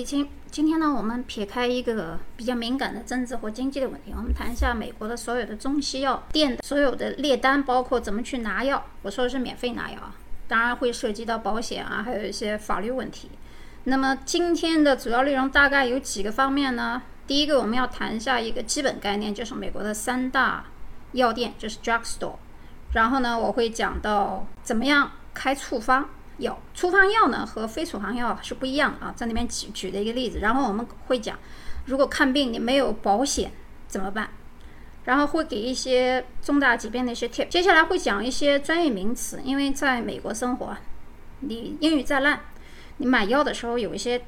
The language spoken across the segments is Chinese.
我是易清。今天呢，我们撇开一个比较敏感的政治或经济的问题，我们谈一下美国的所有的中西药店的所有的列单，包括怎么去拿药。我说的是免费拿药啊，当然会涉及到保险啊，还有一些法律问题。那么今天的主要内容大概有几个方面呢？第一个，我们要谈一下一个基本概念，就是美国的三大药店，就是 drugstore。然后呢，我会讲到怎么样开处方。药处方药呢和非处方药是不一样啊，在那边举举的一个例子，然后我们会讲，如果看病你没有保险怎么办，然后会给一些重大疾病的一些 tip，接下来会讲一些专业名词，因为在美国生活，你英语再烂，你买药的时候有一些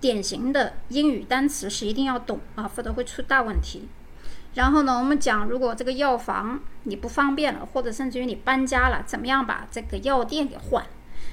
典型的英语单词是一定要懂啊，否则会出大问题。然后呢，我们讲如果这个药房你不方便了，或者甚至于你搬家了，怎么样把这个药店给换？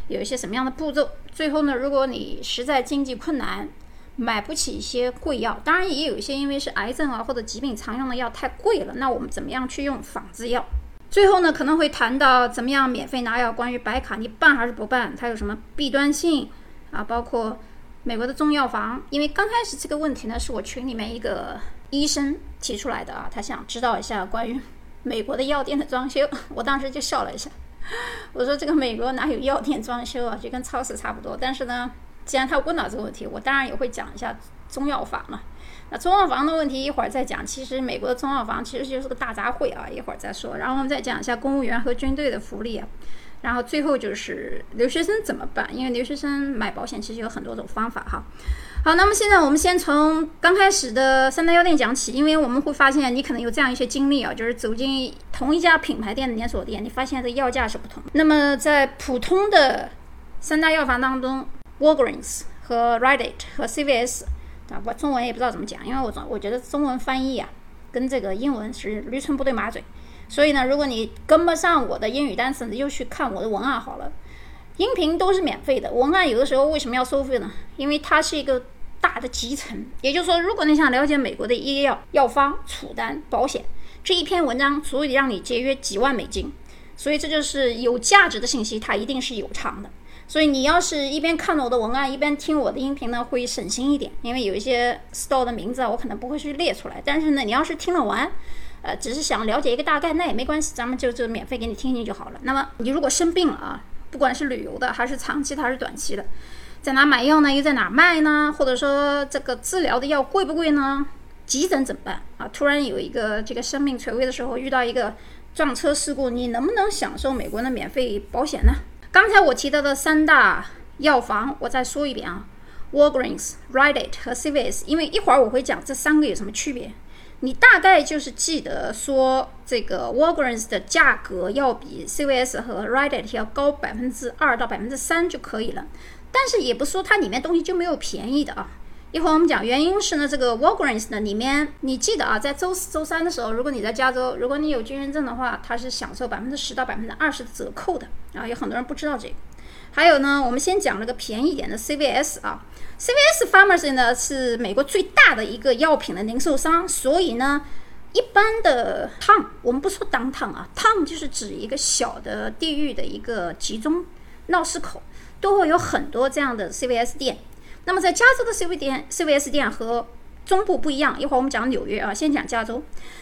有一些什么样的步骤？最后呢，如果你实在经济困难，买不起一些贵药，当然也有一些因为是癌症啊或者疾病常用的药太贵了，那我们怎么样去用仿制药？最后呢，可能会谈到怎么样免费拿药，关于白卡你办还是不办，它有什么弊端性啊？包括美国的中药房，因为刚开始这个问题呢，是我群里面一个医生提出来的啊，他想知道一下关于美国的药店的装修，我当时就笑了一下。我说这个美国哪有药店装修啊，就跟超市差不多。但是呢，既然他问到这个问题，我当然也会讲一下中药房嘛。那中药房的问题一会儿再讲。其实美国的中药房其实就是个大杂烩啊，一会儿再说。然后我们再讲一下公务员和军队的福利啊。然后最后就是留学生怎么办？因为留学生买保险其实有很多种方法哈。好，那么现在我们先从刚开始的三大药店讲起，因为我们会发现你可能有这样一些经历啊，就是走进同一家品牌店的连锁店，你发现这药价是不同。那么在普通的三大药房当中，Walgreens 和 Rite Aid 和 CVS 啊，我中文也不知道怎么讲，因为我总我觉得中文翻译啊跟这个英文是驴唇不对马嘴。所以呢，如果你跟不上我的英语单词，你就去看我的文案好了。音频都是免费的，文案有的时候为什么要收费呢？因为它是一个大的集成。也就是说，如果你想了解美国的医药药方、储单、保险，这一篇文章足以让你节约几万美金。所以这就是有价值的信息，它一定是有偿的。所以你要是一边看了我的文案，一边听我的音频呢，会省心一点。因为有一些 store 的名字啊，我可能不会去列出来。但是呢，你要是听了完。呃，只是想了解一个大概，那也没关系，咱们就就免费给你听听就好了。那么你如果生病了啊，不管是旅游的还是长期的还是短期的，在哪买药呢？又在哪卖呢？或者说这个治疗的药贵不贵呢？急诊怎么办啊？突然有一个这个生命垂危的时候，遇到一个撞车事故，你能不能享受美国的免费保险呢？刚才我提到的三大药房，我再说一遍啊，Walgreens、Rite Aid 和 CVS，因为一会儿我会讲这三个有什么区别。你大概就是记得说，这个 Walgreens 的价格要比 CVS 和 Rite Aid 要高百分之二到百分之三就可以了，但是也不说它里面东西就没有便宜的啊。一会儿我们讲原因是呢，这个 Walgreens 呢里面，你记得啊，在周四周三的时候，如果你在加州，如果你有军人证的话，它是享受百分之十到百分之二十的折扣的啊。有很多人不知道这个。还有呢，我们先讲那个便宜点的 CVS 啊，CVS Pharmacy 呢是美国最大的一个药品的零售商，所以呢，一般的 town 我们不说 downtown 啊，town 就是指一个小的地域的一个集中闹市口，都会有很多这样的 CVS 店。那么在加州的 CVS 店，CVS 店和中部不一样，一会儿我们讲纽约啊，先讲加州。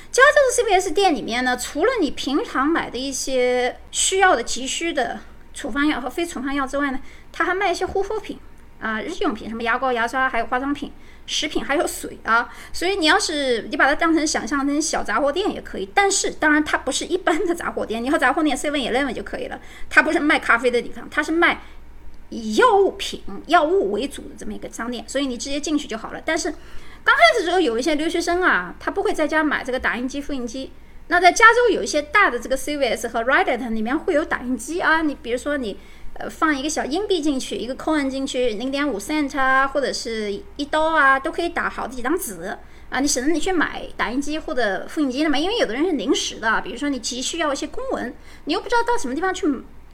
加州的 CVS 店里面呢，除了你平常买的一些需要的急需的。处方药和非处方药之外呢，他还卖一些护肤品啊、日用品，什么牙膏、牙刷，还有化妆品、食品，还有水啊。所以你要是你把它当成想象成小杂货店也可以，但是当然它不是一般的杂货店，你和杂货店 Seven Eleven 就可以了。它不是卖咖啡的地方，它是卖以药物品、药物为主的这么一个商店，所以你直接进去就好了。但是刚开始时候，有一些留学生啊，他不会在家买这个打印机、复印机。那在加州有一些大的这个 CVS 和 Rite Aid 里面会有打印机啊，你比如说你呃放一个小硬币进去，一个 coin 进去，零点五 cent 啊，或者是一刀啊，都可以打好几张纸啊，你省得你去买打印机或者复印机了嘛，因为有的人是临时的，比如说你急需要一些公文，你又不知道到什么地方去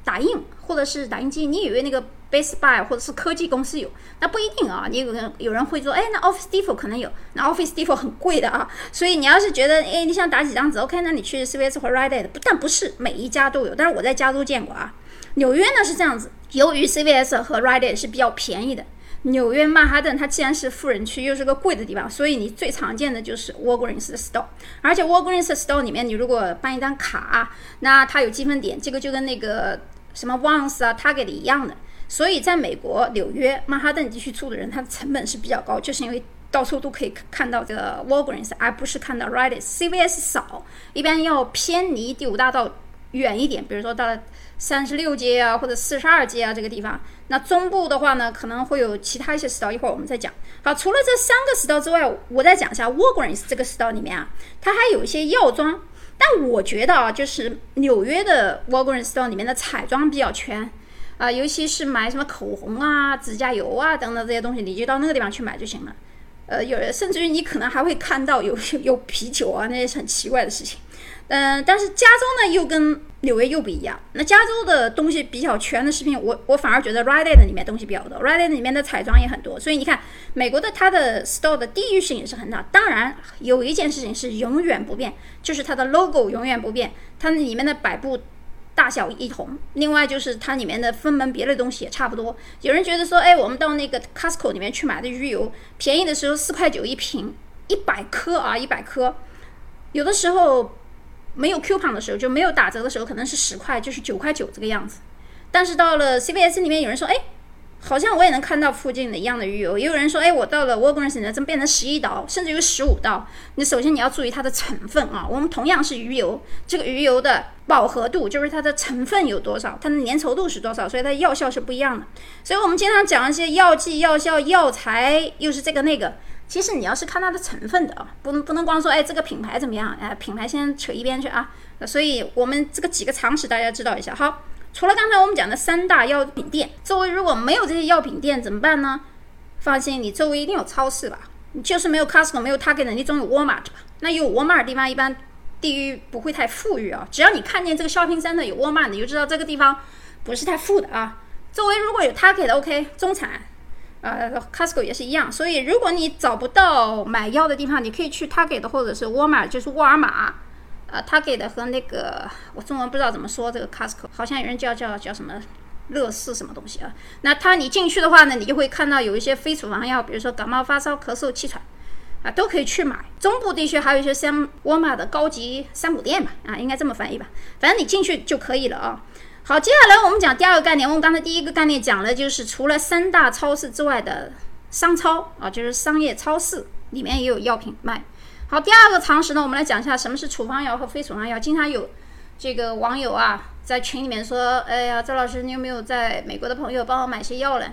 打印，或者是打印机，你以为那个。Best Buy 或者是科技公司有，那不一定啊。你有人有人会说，哎，那 Office Depot 可能有，那 Office Depot 很贵的啊。所以你要是觉得，哎，你想打几张纸，OK，那你去 CVS 或 Rite Aid，不但不是每一家都有，但是我在加州见过啊。纽约呢是这样子，由于 CVS 和 Rite Aid 是比较便宜的，纽约曼哈顿它既然是富人区，又是个贵的地方，所以你最常见的就是 Walgreens Store，。而且 Walgreens store 里面，你如果办一张卡，那它有积分点，这个就跟那个什么 Once 啊、Target 一样的。所以在美国纽约曼哈顿地区住的人，他的成本是比较高，就是因为到处都可以看到这个 Walgreens，而不是看到 Rite，CVS 少，一般要偏离第五大道远一点，比如说到了。三十六街啊，或者四十二街啊，这个地方。那中部的话呢，可能会有其他一些食道一会儿我们再讲。好，除了这三个食道之外，我再讲一下 Walgreens 这个食道里面啊，它还有一些药妆。但我觉得啊，就是纽约的 Walgreens store 里面的彩妆比较全啊，尤其是买什么口红啊、指甲油啊等等这些东西，你就到那个地方去买就行了。呃，有甚至于你可能还会看到有有 有啤酒啊，那些很奇怪的事情。嗯，但是加州呢又跟纽约又不一样。那加州的东西比较全的食品，我我反而觉得 Rite Aid 里面东西比较多，Rite Aid 里面的彩妆也很多。所以你看，美国的它的 store 的地域性也是很大。当然，有一件事情是永远不变，就是它的 logo 永远不变，它里面的摆布大小一同。另外就是它里面的分门别类东西也差不多。有人觉得说，哎，我们到那个 Costco 里面去买的鱼油，便宜的时候四块九一瓶，一百颗啊，一百颗，有的时候。没有 coupon 的时候，就没有打折的时候，可能是十块，就是九块九这个样子。但是到了 CVS 里面，有人说，哎，好像我也能看到附近的一样的鱼油。也有人说，哎，我到了 Walgreens 呢，怎么变成十一刀，甚至于十五刀？你首先你要注意它的成分啊。我们同样是鱼油，这个鱼油的饱和度就是它的成分有多少，它的粘稠度是多少，所以它药效是不一样的。所以我们经常讲一些药剂、药效、药材，又是这个那个。其实你要是看它的成分的啊，不能不能光说哎这个品牌怎么样哎，品牌先扯一边去啊。所以我们这个几个常识大家知道一下。好，除了刚才我们讲的三大药品店，周围如果没有这些药品店怎么办呢？放心，你周围一定有超市吧？你就是没有 Costco，没有 Target，你总有 Walmart 吧？那有 Walmart 的地方一般地域不会太富裕啊。只要你看见这个 shopping center 有 Walmart，你就知道这个地方不是太富的啊。周围如果有 Target OK，中产。呃，Costco 也是一样，所以如果你找不到买药的地方，你可以去 Target 或者是沃尔玛，就是沃尔玛。呃，Target 和那个我中文不知道怎么说这个 Costco，好像有人叫叫叫什么乐视什么东西啊？那它你进去的话呢，你就会看到有一些非处方药，比如说感冒、发烧、咳嗽、气喘啊，都可以去买。中部地区还有一些像沃尔玛的高级山姆店吧，啊，应该这么翻译吧？反正你进去就可以了啊。好，接下来我们讲第二个概念。我们刚才第一个概念讲的就是除了三大超市之外的商超啊，就是商业超市里面也有药品卖。好，第二个常识呢，我们来讲一下什么是处方药和非处方药。经常有这个网友啊在群里面说：“哎呀，周老师，你有没有在美国的朋友帮我买些药呢？”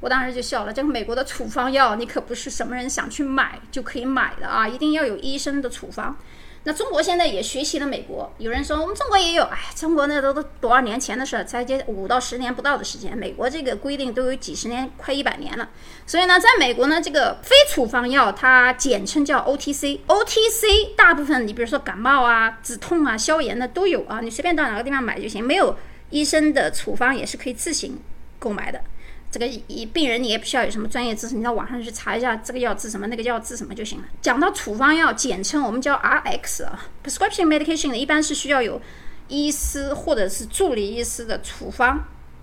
我当时就笑了，这个美国的处方药你可不是什么人想去买就可以买的啊，一定要有医生的处方。那中国现在也学习了美国，有人说我们中国也有，哎，中国那都都多少年前的事儿，才接五到十年不到的时间，美国这个规定都有几十年，快一百年了。所以呢，在美国呢，这个非处方药它简称叫 OTC，OTC 大部分你比如说感冒啊、止痛啊、消炎的都有啊，你随便到哪个地方买就行，没有医生的处方也是可以自行购买的。这个以病人你也不需要有什么专业知识，你到网上去查一下这个药治什么，那个药治什么就行了。讲到处方药，简称我们叫 RX 啊，prescription medication 一般是需要有医师或者是助理医师的处方，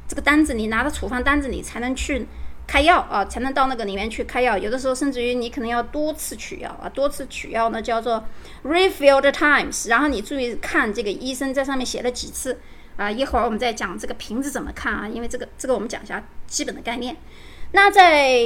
这个单子你拿着处方单子你才能去开药啊，才能到那个里面去开药。有的时候甚至于你可能要多次取药啊，多次取药呢叫做 refill the times，然后你注意看这个医生在上面写了几次。啊，一会儿我们再讲这个瓶子怎么看啊？因为这个这个我们讲一下基本的概念。那在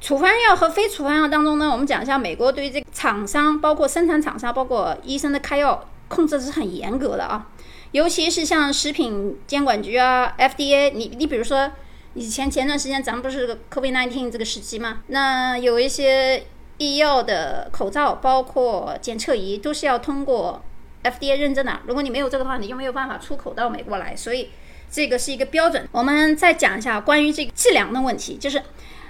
处方药和非处方药当中呢，我们讲一下美国对于这个厂商，包括生产厂商，包括医生的开药控制是很严格的啊。尤其是像食品监管局啊，FDA，你你比如说以前前段时间咱们不是 COVID-19 这个时期嘛，那有一些医药的口罩，包括检测仪，都是要通过。FDA 认证的，如果你没有这个的话，你就没有办法出口到美国来，所以这个是一个标准。我们再讲一下关于这个计量的问题，就是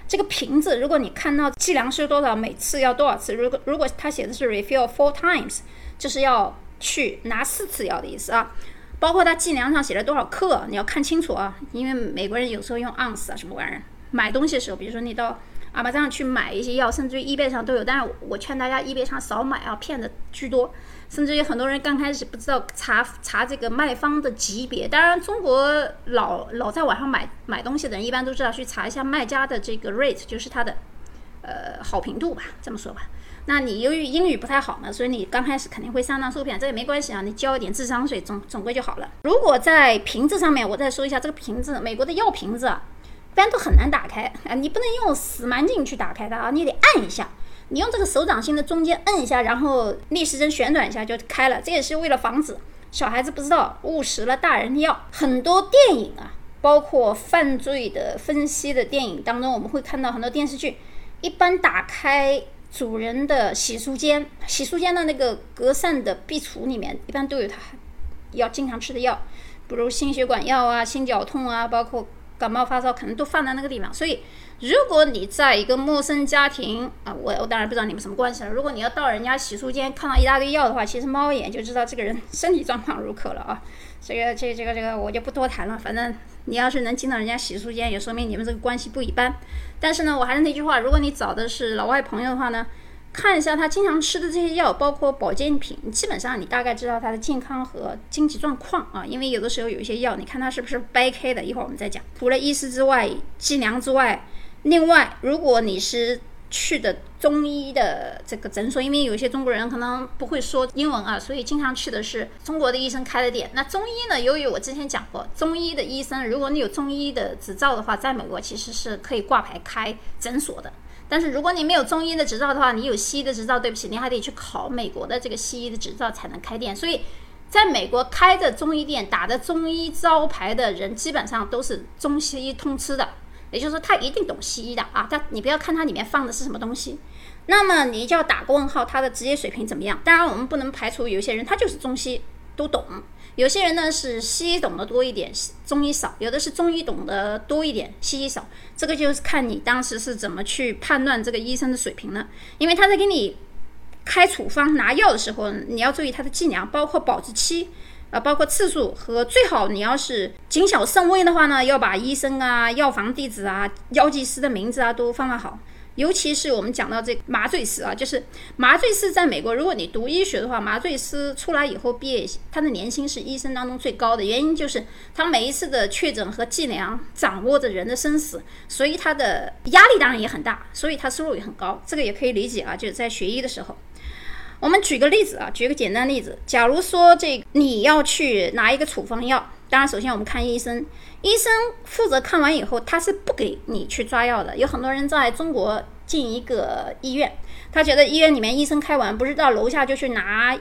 这个瓶子，如果你看到计量是多少，每次要多少次？如果如果它写的是 refill four times，就是要去拿四次药的意思啊。包括它计量上写了多少克，你要看清楚啊，因为美国人有时候用 ounce 啊什么玩意儿。买东西的时候，比如说你到啊，马上去买一些药，甚至于 eBay 上都有。但是我劝大家 eBay 上少买啊，骗子居多。甚至于很多人刚开始不知道查查这个卖方的级别。当然，中国老老在网上买买东西的人一般都知道去查一下卖家的这个 rate，就是他的呃好评度吧，这么说吧。那你由于英语不太好嘛，所以你刚开始肯定会上当受骗，这也没关系啊，你交一点智商税总总归就好了。如果在瓶子上面，我再说一下这个瓶子，美国的药瓶子啊，一般都很难打开啊，你不能用死蛮劲去打开它啊，你得按一下，你用这个手掌心的中间摁一下，然后逆时针旋转一下就开了。这也是为了防止小孩子不知道误食了大人的药。很多电影啊，包括犯罪的分析的电影当中，我们会看到很多电视剧，一般打开。主人的洗漱间，洗漱间的那个隔扇的壁橱里面，一般都有他要经常吃的药，比如心血管药啊、心绞痛啊，包括感冒发烧，可能都放在那个地方。所以，如果你在一个陌生家庭啊，我我当然不知道你们什么关系了。如果你要到人家洗漱间看到一大堆药的话，其实猫眼就知道这个人身体状况如何了啊。这个这个这个这个我就不多谈了。反正你要是能进到人家洗漱间，也说明你们这个关系不一般。但是呢，我还是那句话，如果你找的是老外朋友的话呢，看一下他经常吃的这些药，包括保健品，基本上你大概知道他的健康和经济状况啊。因为有的时候有一些药，你看他是不是掰开的，一会儿我们再讲。除了医师之外，计量之外，另外如果你是。去的中医的这个诊所，因为有些中国人可能不会说英文啊，所以经常去的是中国的医生开的店。那中医呢？由于我之前讲过，中医的医生，如果你有中医的执照的话，在美国其实是可以挂牌开诊所的。但是如果你没有中医的执照的话，你有西医的执照，对不起，你还得去考美国的这个西医的执照才能开店。所以，在美国开的中医店、打的中医招牌的人，基本上都是中西医通吃的。也就是说，他一定懂西医的啊！他你不要看他里面放的是什么东西，那么你就要打个问号，他的职业水平怎么样？当然，我们不能排除有些人他就是中西都懂，有些人呢是西医懂得多一点，中医少；有的是中医懂得多一点，西医少。这个就是看你当时是怎么去判断这个医生的水平了。因为他在给你开处方拿药的时候，你要注意他的剂量，包括保质期。啊，包括次数和最好，你要是谨小慎微的话呢，要把医生啊、药房地址啊、药剂师的名字啊都放放好。尤其是我们讲到这麻醉师啊，就是麻醉师在美国，如果你读医学的话，麻醉师出来以后毕业，他的年薪是医生当中最高的。原因就是他每一次的确诊和计量掌握着人的生死，所以他的压力当然也很大，所以他收入也很高。这个也可以理解啊，就是在学医的时候。我们举个例子啊，举个简单例子。假如说这你要去拿一个处方药，当然首先我们看医生，医生负责看完以后，他是不给你去抓药的。有很多人在中国进一个医院，他觉得医院里面医生开完，不是到楼下就去拿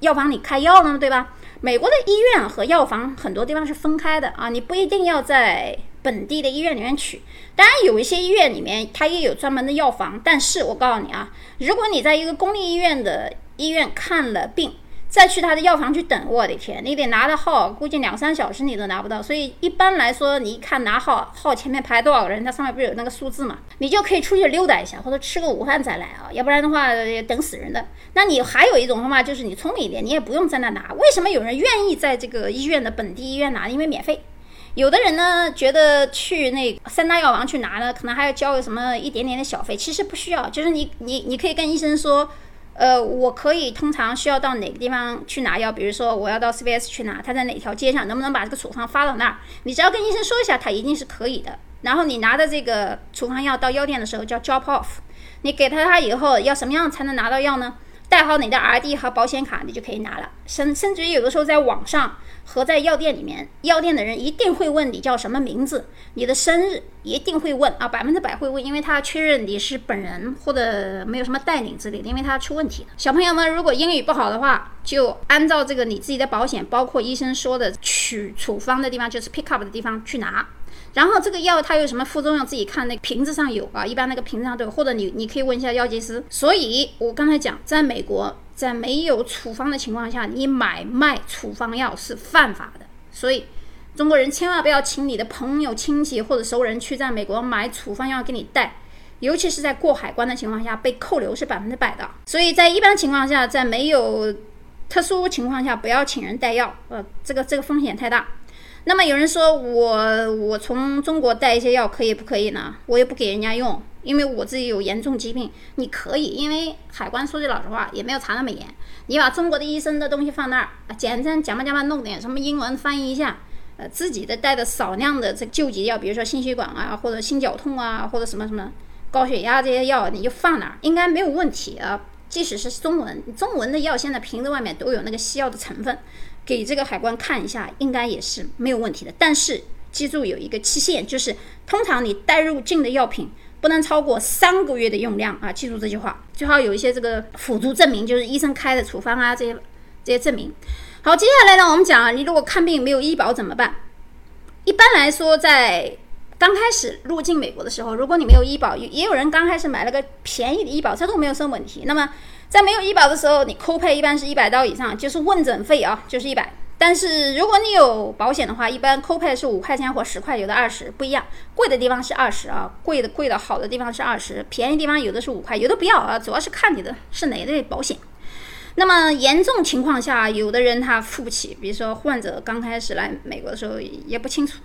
药房里开药了吗？对吧？美国的医院和药房很多地方是分开的啊，你不一定要在。本地的医院里面取，当然有一些医院里面它也有专门的药房，但是我告诉你啊，如果你在一个公立医院的医院看了病，再去他的药房去等，我的天，你得拿到号，估计两三小时你都拿不到。所以一般来说，你一看拿号，号前面排多少个人，它上面不是有那个数字嘛，你就可以出去溜达一下，或者吃个午饭再来啊，要不然的话等死人的。那你还有一种方法，就是你聪明一点，你也不用在那拿。为什么有人愿意在这个医院的本地医院拿？因为免费。有的人呢，觉得去那三大药房去拿呢，可能还要交个什么一点点的小费。其实不需要，就是你你你可以跟医生说，呃，我可以通常需要到哪个地方去拿药，比如说我要到 CVS 去拿，他在哪条街上，能不能把这个处方发到那儿？你只要跟医生说一下，他一定是可以的。然后你拿的这个处方药到药店的时候叫 drop off，你给他他以后要什么样才能拿到药呢？带好你的 RD 和保险卡，你就可以拿了。甚甚至于有的时候在网上和在药店里面，药店的人一定会问你叫什么名字，你的生日一定会问啊，百分之百会问，因为他确认你是本人或者没有什么带领之类的，因为他出问题了。小朋友们如果英语不好的话，就按照这个你自己的保险，包括医生说的取处方的地方，就是 pick up 的地方去拿。然后这个药它有什么副作用，自己看那个瓶子上有啊，一般那个瓶子上都有，或者你你可以问一下药剂师。所以我刚才讲，在美国，在没有处方的情况下，你买卖处方药是犯法的。所以中国人千万不要请你的朋友、亲戚或者熟人去在美国买处方药给你带，尤其是在过海关的情况下，被扣留是百分之百的。所以在一般情况下，在没有特殊情况下，不要请人带药，呃，这个这个风险太大。那么有人说我我从中国带一些药可以不可以呢？我也不给人家用，因为我自己有严重疾病，你可以，因为海关说句老实话也没有查那么严，你把中国的医生的东西放那儿，简单讲吧讲吧，弄点什么英文翻译一下，呃，自己的带的少量的这救急药，比如说心血管啊，或者心绞痛啊，或者什么什么高血压这些药，你就放那儿，应该没有问题啊。即使是中文，中文的药现在瓶子外面都有那个西药的成分，给这个海关看一下，应该也是没有问题的。但是记住有一个期限，就是通常你带入境的药品。不能超过三个月的用量啊！记住这句话，最好有一些这个辅助证明，就是医生开的处方啊，这些这些证明。好，接下来呢，我们讲啊，你如果看病没有医保怎么办？一般来说，在刚开始入境美国的时候，如果你没有医保，也有人刚开始买了个便宜的医保，这都没有什么问题。那么在没有医保的时候，你扣配一般是一百刀以上，就是问诊费啊，就是一百。但是如果你有保险的话，一般扣配是五块钱或十块，有的二十，不一样。贵的地方是二十啊，贵的贵的好的地方是二十，便宜地方有的是五块，有的不要啊，主要是看你的是哪类保险。那么严重情况下，有的人他付不起，比如说患者刚开始来美国的时候也不清楚，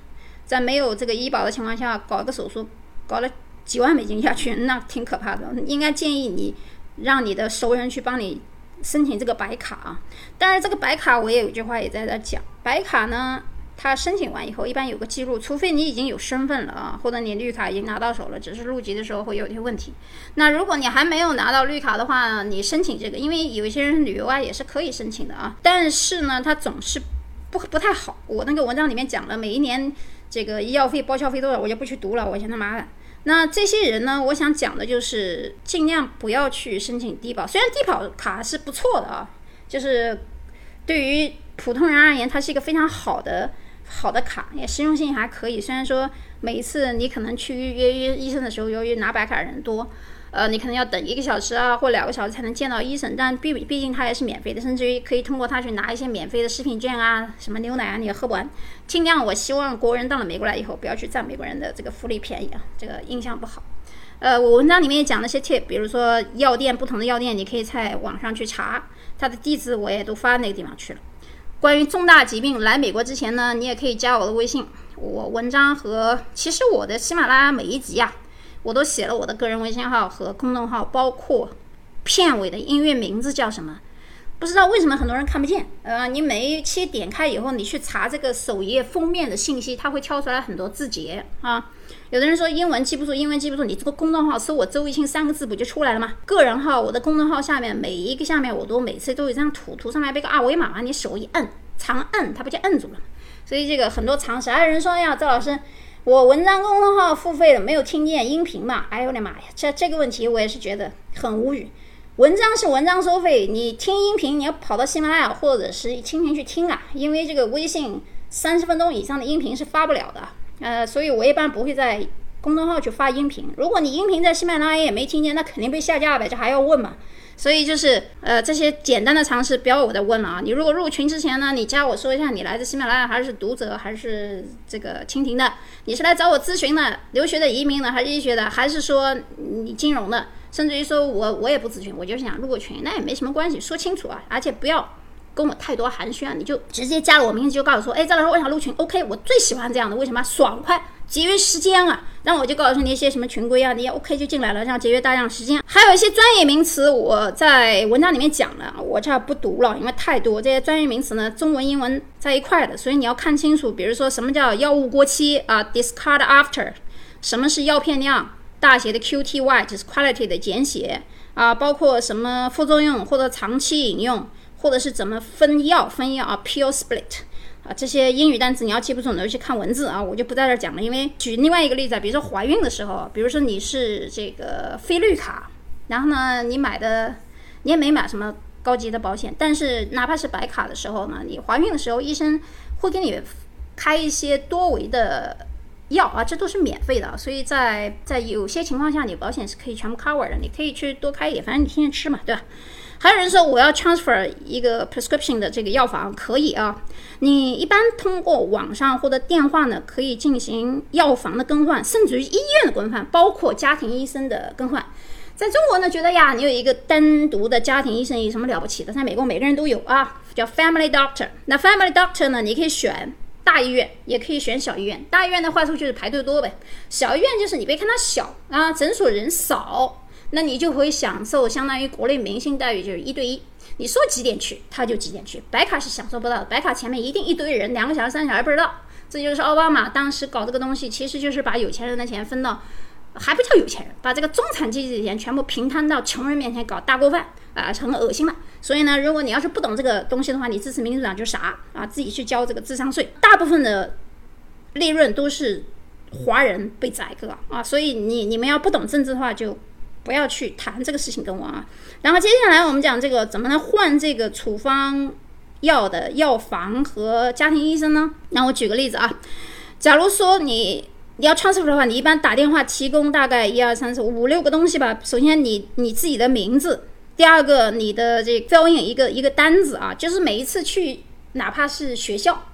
在没有这个医保的情况下搞个手术，搞了几万美金下去，那挺可怕的。应该建议你让你的熟人去帮你。申请这个白卡啊，当然这个白卡我也有句话也在这讲，白卡呢，它申请完以后一般有个记录，除非你已经有身份了啊，或者你绿卡已经拿到手了，只是入籍的时候会有些问题。那如果你还没有拿到绿卡的话，你申请这个，因为有一些人旅游啊也是可以申请的啊，但是呢，它总是不不太好。我那个文章里面讲了，每一年这个医药费报销费多少，我就不去读了，我嫌他麻烦。那这些人呢？我想讲的就是尽量不要去申请低保。虽然低保卡是不错的啊，就是对于普通人而言，它是一个非常好的好的卡，也实用性还可以。虽然说每一次你可能去预约医生的时候，由于拿白卡人多。呃，你可能要等一个小时啊，或两个小时才能见到医生，但毕毕竟它也是免费的，甚至于可以通过它去拿一些免费的食品券啊，什么牛奶啊，你也喝不完。尽量，我希望国人到了美国来以后，不要去占美国人的这个福利便宜啊，这个印象不好。呃，我文章里面也讲了些 tip，比如说药店，不同的药店你可以在网上去查，它的地址我也都发那个地方去了。关于重大疾病来美国之前呢，你也可以加我的微信，我文章和其实我的喜马拉雅每一集啊。我都写了我的个人微信号和公众号，包括片尾的音乐名字叫什么？不知道为什么很多人看不见。呃，你每一期点开以后，你去查这个首页封面的信息，它会跳出来很多字节啊。有的人说英文记不住，英文记不住，你这个公众号搜我周一清三个字不就出来了吗？个人号，我的公众号下面每一个下面我都每次都有一张图，图上面背个二维码嘛，你手一摁，长摁它不就摁住了？所以这个很多常识。还有人说呀，赵老师。我文章公众号付费了，没有听见音频嘛？哎呦我的妈呀！这这个问题我也是觉得很无语。文章是文章收费，你听音频你要跑到喜马拉雅或者是蜻蜓去听啊，因为这个微信三十分钟以上的音频是发不了的。呃，所以我一般不会在公众号去发音频。如果你音频在喜马拉雅也没听见，那肯定被下架呗，这还要问嘛？所以就是，呃，这些简单的常识不要我再问了啊！你如果入群之前呢，你加我说一下，你来自喜马拉雅还是读者还是这个蜻蜓的？你是来找我咨询的，留学的、移民的还是医学的，还是说你金融的？甚至于说我我也不咨询，我就是想入个群，那也没什么关系，说清楚啊！而且不要跟我太多寒暄啊，你就直接加了我名字就告诉说，哎，张老师我想入群，OK，我最喜欢这样的，为什么？爽快。节约时间啊，那我就告诉你一些什么群规啊，你 OK 就进来了，这样节约大量时间。还有一些专业名词，我在文章里面讲了，我这儿不读了，因为太多这些专业名词呢，中文、英文在一块的，所以你要看清楚。比如说什么叫药物过期啊，discard after，什么是药片量，大写的 QTY 就是 quality 的简写啊，包括什么副作用或者长期饮用，或者是怎么分药分药啊，pill split。啊，这些英语单词你要记不住，你就去看文字啊，我就不在这讲了。因为举另外一个例子，比如说怀孕的时候，比如说你是这个非绿卡，然后呢，你买的你也没买什么高级的保险，但是哪怕是白卡的时候呢，你怀孕的时候，医生会给你开一些多维的药啊，这都是免费的。所以在在有些情况下，你保险是可以全部 cover 的，你可以去多开一点，反正你天天吃嘛，对吧？还有人说我要 transfer 一个 prescription 的这个药房，可以啊。你一般通过网上或者电话呢，可以进行药房的更换，甚至于医院的更换，包括家庭医生的更换。在中国呢，觉得呀，你有一个单独的家庭医生有什么了不起的？在美国，每个人都有啊，叫 family doctor。那 family doctor 呢，你可以选大医院，也可以选小医院。大医院的坏处就是排队多呗，小医院就是你别看它小啊，诊所人少，那你就会享受相当于国内明星待遇，就是一对一。你说几点去，他就几点去。白卡是享受不到的，白卡前面一定一堆人，两个小时、三个小时不知道。这就是奥巴马当时搞这个东西，其实就是把有钱人的钱分到，还不叫有钱人，把这个中产阶级的钱全部平摊到穷人面前搞大锅饭啊，很恶心了。所以呢，如果你要是不懂这个东西的话，你支持民主党就傻啊，自己去交这个智商税。大部分的利润都是华人被宰割啊，所以你你们要不懂政治的话就。不要去谈这个事情跟我啊，然后接下来我们讲这个怎么来换这个处方药的药房和家庭医生呢？那我举个例子啊，假如说你你要穿衣服的话，你一般打电话提供大概一二三四五六个东西吧。首先你你自己的名字，第二个你的这 fill in 一个一个单子啊，就是每一次去哪怕是学校、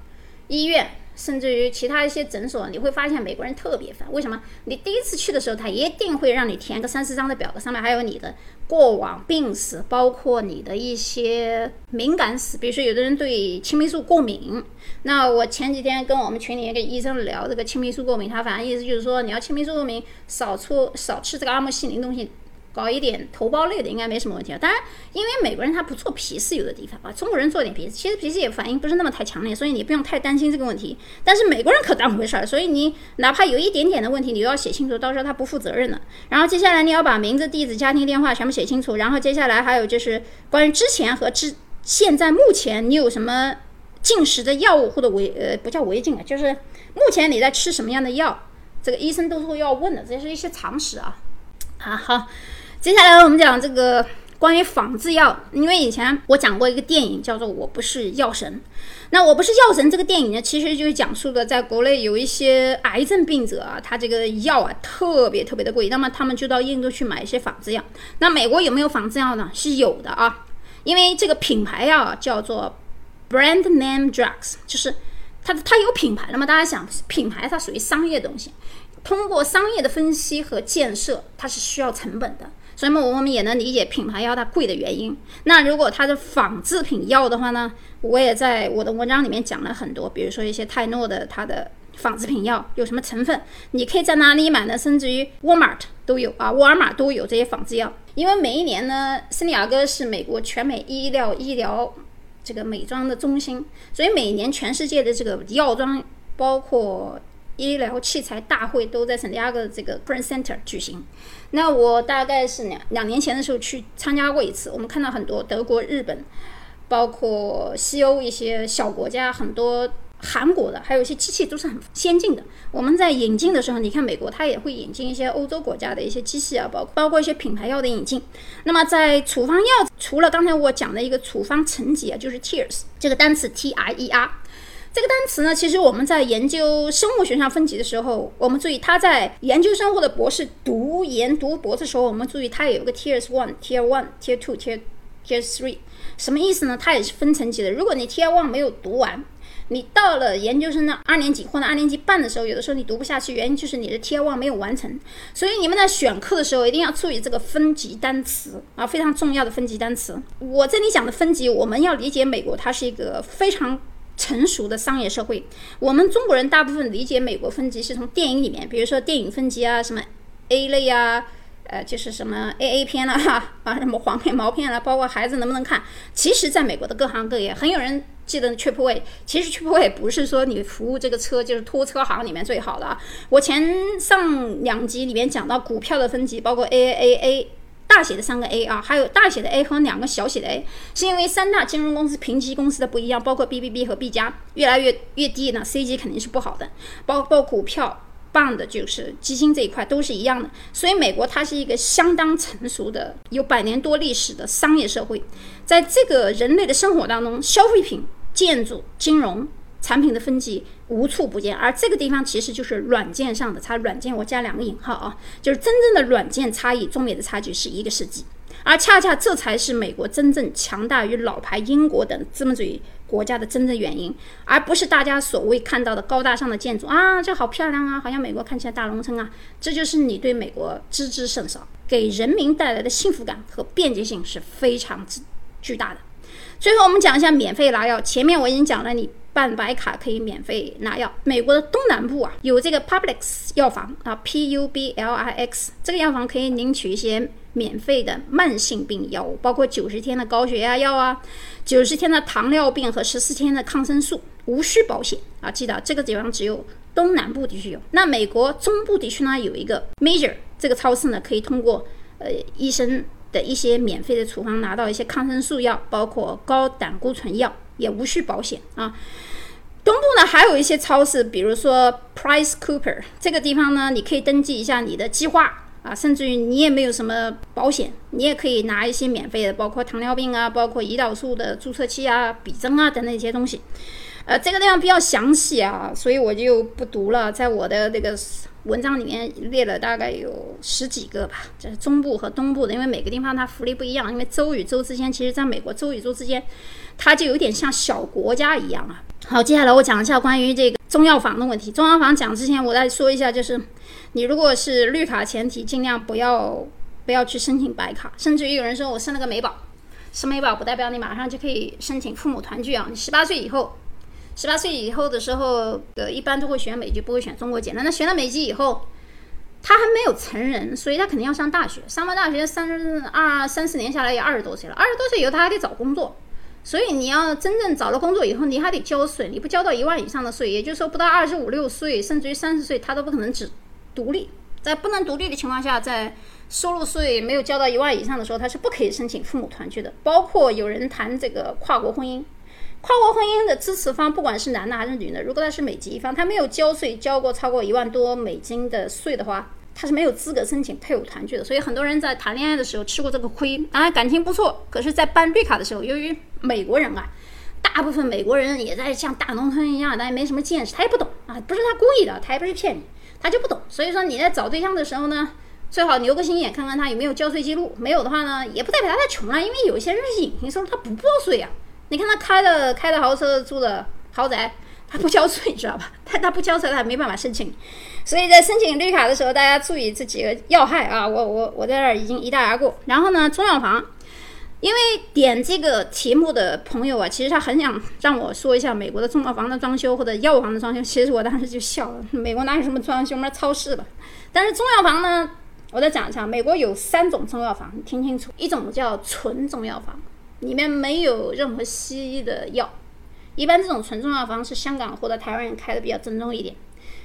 医院。甚至于其他一些诊所，你会发现美国人特别烦。为什么？你第一次去的时候，他一定会让你填个三四张的表格，上面还有你的过往病史，包括你的一些敏感史。比如说，有的人对青霉素过敏。那我前几天跟我们群里一个医生聊这个青霉素过敏，他反正意思就是说，你要青霉素过敏，少出少吃这个阿莫西林东西。搞一点头孢类的应该没什么问题啊。当然，因为美国人他不做皮试，有的地方啊，中国人做点皮试，其实皮试也反应不是那么太强烈，所以你不用太担心这个问题。但是美国人可当回事儿，所以你哪怕有一点点的问题，你都要写清楚，到时候他不负责任的。然后接下来你要把名字、地址、家庭电话全部写清楚。然后接下来还有就是关于之前和之现在目前你有什么进食的药物或者违呃不叫违禁啊，就是目前你在吃什么样的药，这个医生都是会要问的，这是一些常识啊。啊好。接下来我们讲这个关于仿制药，因为以前我讲过一个电影叫做《我不是药神》，那《我不是药神》这个电影呢，其实就是讲述的在国内有一些癌症病者啊，他这个药啊特别特别的贵，那么他们就到印度去买一些仿制药。那美国有没有仿制药呢？是有的啊，因为这个品牌药叫做 brand name drugs，就是它它有品牌了嘛？大家想，品牌它属于商业东西，通过商业的分析和建设，它是需要成本的。所以嘛，我们也能理解品牌药它贵的原因。那如果它是仿制品药的话呢？我也在我的文章里面讲了很多，比如说一些泰诺的它的仿制品药有什么成分，你可以在哪里买呢？甚至于沃尔玛都有啊，沃尔玛都有这些仿制药。因为每一年呢，圣地亚哥是美国全美医疗医疗这个美妆的中心，所以每年全世界的这个药妆包括。医疗器材大会都在圣地亚哥这个 Grand Center 举行。那我大概是两两年前的时候去参加过一次。我们看到很多德国、日本，包括西欧一些小国家，很多韩国的，还有一些机器都是很先进的。我们在引进的时候，你看美国它也会引进一些欧洲国家的一些机器啊，包括包括一些品牌药的引进。那么在处方药，除了刚才我讲的一个处方层级啊，就是 Tiers 这个单词 T I E R。这个单词呢，其实我们在研究生物学上分级的时候，我们注意它在研究生或者博士读研读博的时候，我们注意它有个 Tier One、Tier One、Tier Two、Tier Tier Three，什么意思呢？它也是分层级的。如果你 Tier One 没有读完，你到了研究生的二年级或者二年级半的时候，有的时候你读不下去，原因就是你的 Tier One 没有完成。所以你们在选课的时候一定要注意这个分级单词啊，非常重要的分级单词。我这里讲的分级，我们要理解美国，它是一个非常。成熟的商业社会，我们中国人大部分理解美国分级是从电影里面，比如说电影分级啊，什么 A 类啊，呃，就是什么 AA 片了哈，啊，什么黄片、毛片了，包括孩子能不能看。其实，在美国的各行各业，很有人记得 Triple A，其实 Triple A 不是说你服务这个车就是拖车行里面最好的。我前上两集里面讲到股票的分级，包括 AAA。大写的三个 A 啊，还有大写的 A 和两个小写的 A，是因为三大金融公司评级公司的不一样，包括 BBB 和 B 加越来越越低呢，C 级肯定是不好的。包括股票、棒的，就是基金这一块都是一样的。所以美国它是一个相当成熟的、有百年多历史的商业社会，在这个人类的生活当中，消费品、建筑、金融。产品的分级无处不见，而这个地方其实就是软件上的差。软件我加两个引号啊，就是真正的软件差异，中美的差距是一个世纪。而恰恰这才是美国真正强大于老牌英国等资本主义国家的真正原因，而不是大家所谓看到的高大上的建筑啊，这好漂亮啊，好像美国看起来大农村啊。这就是你对美国知之甚少，给人民带来的幸福感和便捷性是非常之巨大的。最后我们讲一下免费拿药。前面我已经讲了，你办白卡可以免费拿药。美国的东南部啊，有这个 Publix 药房啊，P U B L I X 这个药房可以领取一些免费的慢性病药物，包括九十天的高血压药啊，九十天的糖尿病和十四天的抗生素，无需保险啊。记得这个地方只有东南部地区有。那美国中部地区呢，有一个 Major 这个超市呢，可以通过呃医生。的一些免费的处方拿到一些抗生素药，包括高胆固醇药，也无需保险啊。东部呢还有一些超市，比如说 Price Cooper 这个地方呢，你可以登记一下你的计划啊，甚至于你也没有什么保险，你也可以拿一些免费的，包括糖尿病啊，包括胰岛素的注射器啊、比针啊等等一些东西。呃，这个地方比较详细啊，所以我就不读了，在我的那个。文章里面列了大概有十几个吧，这是中部和东部的，因为每个地方它福利不一样。因为州与州之间，其实在美国州与州之间，它就有点像小国家一样啊。好，接下来我讲一下关于这个中药房的问题。中药房讲之前，我再说一下，就是你如果是绿卡前提，尽量不要不要去申请白卡。甚至于有人说我申了个美宝，申美宝不代表你马上就可以申请父母团聚啊。你十八岁以后。十八岁以后的时候，呃，一般都会选美籍，不会选中国籍那。那选了美籍以后，他还没有成人，所以他肯定要上大学。上完大学，三二三四年下来也二十多岁了。二十多岁以后，他还得找工作，所以你要真正找了工作以后，你还得交税。你不交到一万以上的税，也就是说，不到二十五六岁，甚至于三十岁，他都不可能只独立。在不能独立的情况下，在收入税没有交到一万以上的时候，他是不可以申请父母团聚的。包括有人谈这个跨国婚姻。跨国婚姻的支持方，不管是男的还是女的，如果他是美籍一方，他没有交税交过超过一万多美金的税的话，他是没有资格申请配偶团聚的。所以很多人在谈恋爱的时候吃过这个亏啊，感情不错，可是，在办绿卡的时候，由于美国人啊，大部分美国人也在像大农村一样，他也没什么见识，他也不懂啊，不是他故意的，他也不是骗你，他就不懂。所以说你在找对象的时候呢，最好留个心眼，看看他有没有交税记录，没有的话呢，也不代表他太穷啊，因为有些人是隐形收入，他不报税啊。你看他开的开的豪车，住的豪宅，他不交税，你知道吧？他他不交税，他没办法申请。所以在申请绿卡的时候，大家注意这几个要害啊！我我我在这儿已经一带而过。然后呢，中药房，因为点这个题目的朋友啊，其实他很想让我说一下美国的中药房的装修或者药房的装修。其实我当时就笑了，美国哪有什么装修？那超市吧。但是中药房呢，我再讲一下，美国有三种中药房，听清楚，一种叫纯中药房。里面没有任何西医的药，一般这种纯中药房是香港或者台湾人开的比较正宗一点。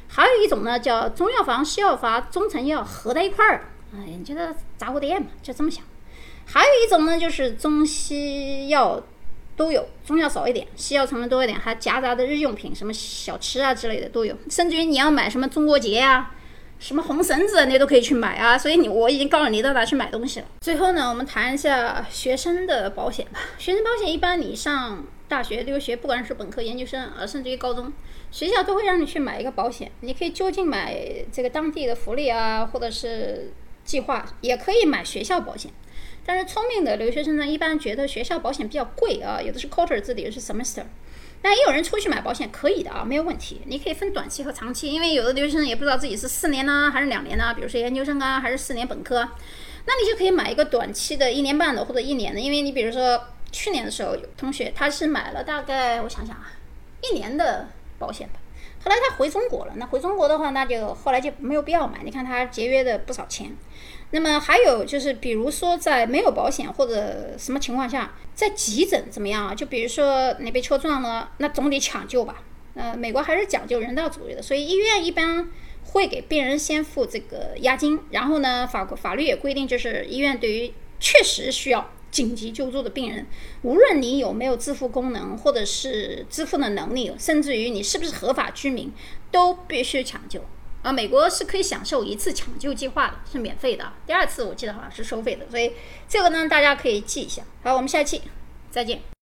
还有一种呢，叫中药房、西药房、中成药合在一块儿，哎，你觉得杂货店嘛，就这么想。还有一种呢，就是中西药都有，中药少一点，西药成分多一点，还夹杂的日用品，什么小吃啊之类的都有。甚至于你要买什么中国结呀。什么红绳子你都可以去买啊，所以你我已经告诉你到哪去买东西了。最后呢，我们谈一下学生的保险吧。学生保险一般你上大学留学，不管是本科、研究生啊，甚至于高中，学校都会让你去买一个保险。你可以就近买这个当地的福利啊，或者是计划，也可以买学校保险。但是聪明的留学生呢，一般觉得学校保险比较贵啊，有的是 quarter，这里的是 semester。那也有人出去买保险，可以的啊，没有问题。你可以分短期和长期，因为有的留学生也不知道自己是四年呢还是两年呢，比如说研究生啊，还是四年本科，那你就可以买一个短期的，一年半的或者一年的。因为你比如说去年的时候有同学他是买了大概我想想啊，一年的保险吧，后来他回中国了，那回中国的话，那就后来就没有必要买。你看他节约的不少钱。那么还有就是，比如说在没有保险或者什么情况下，在急诊怎么样啊？就比如说你被车撞了，那总得抢救吧？呃，美国还是讲究人道主义的，所以医院一般会给病人先付这个押金，然后呢，法法律也规定，就是医院对于确实需要紧急救助的病人，无论你有没有支付功能或者是支付的能力，甚至于你是不是合法居民，都必须抢救。啊，美国是可以享受一次抢救计划的，是免费的。第二次我记得好像是收费的，所以这个呢大家可以记一下。好，我们下期再见。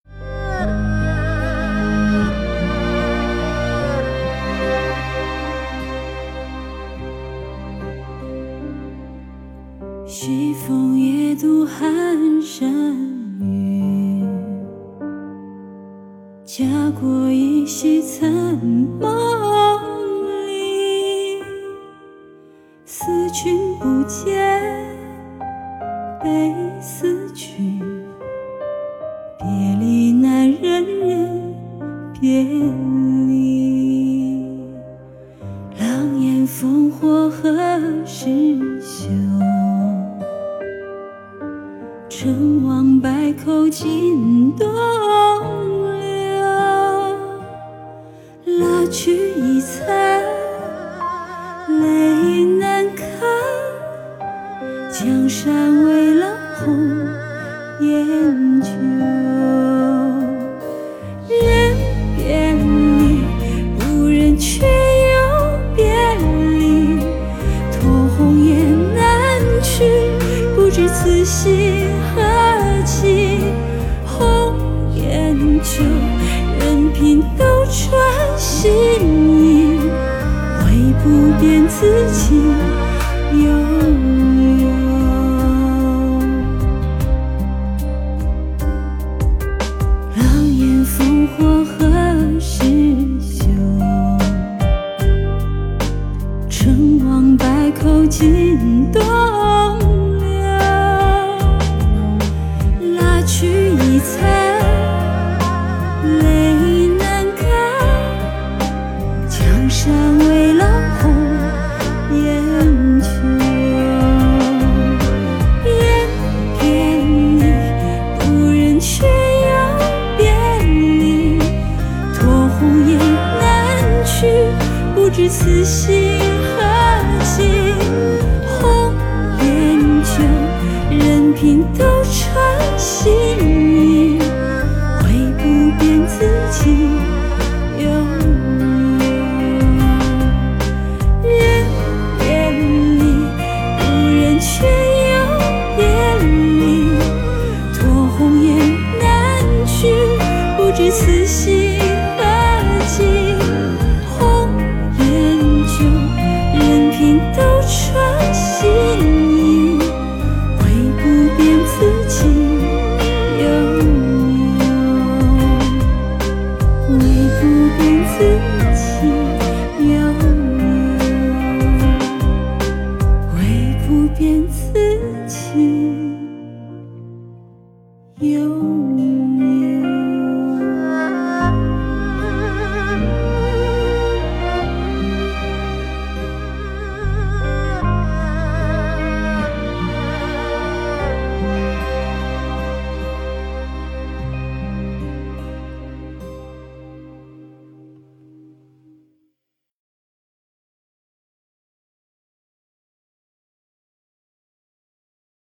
西风夜渡寒山雨，家国依稀残梦里。思君不见，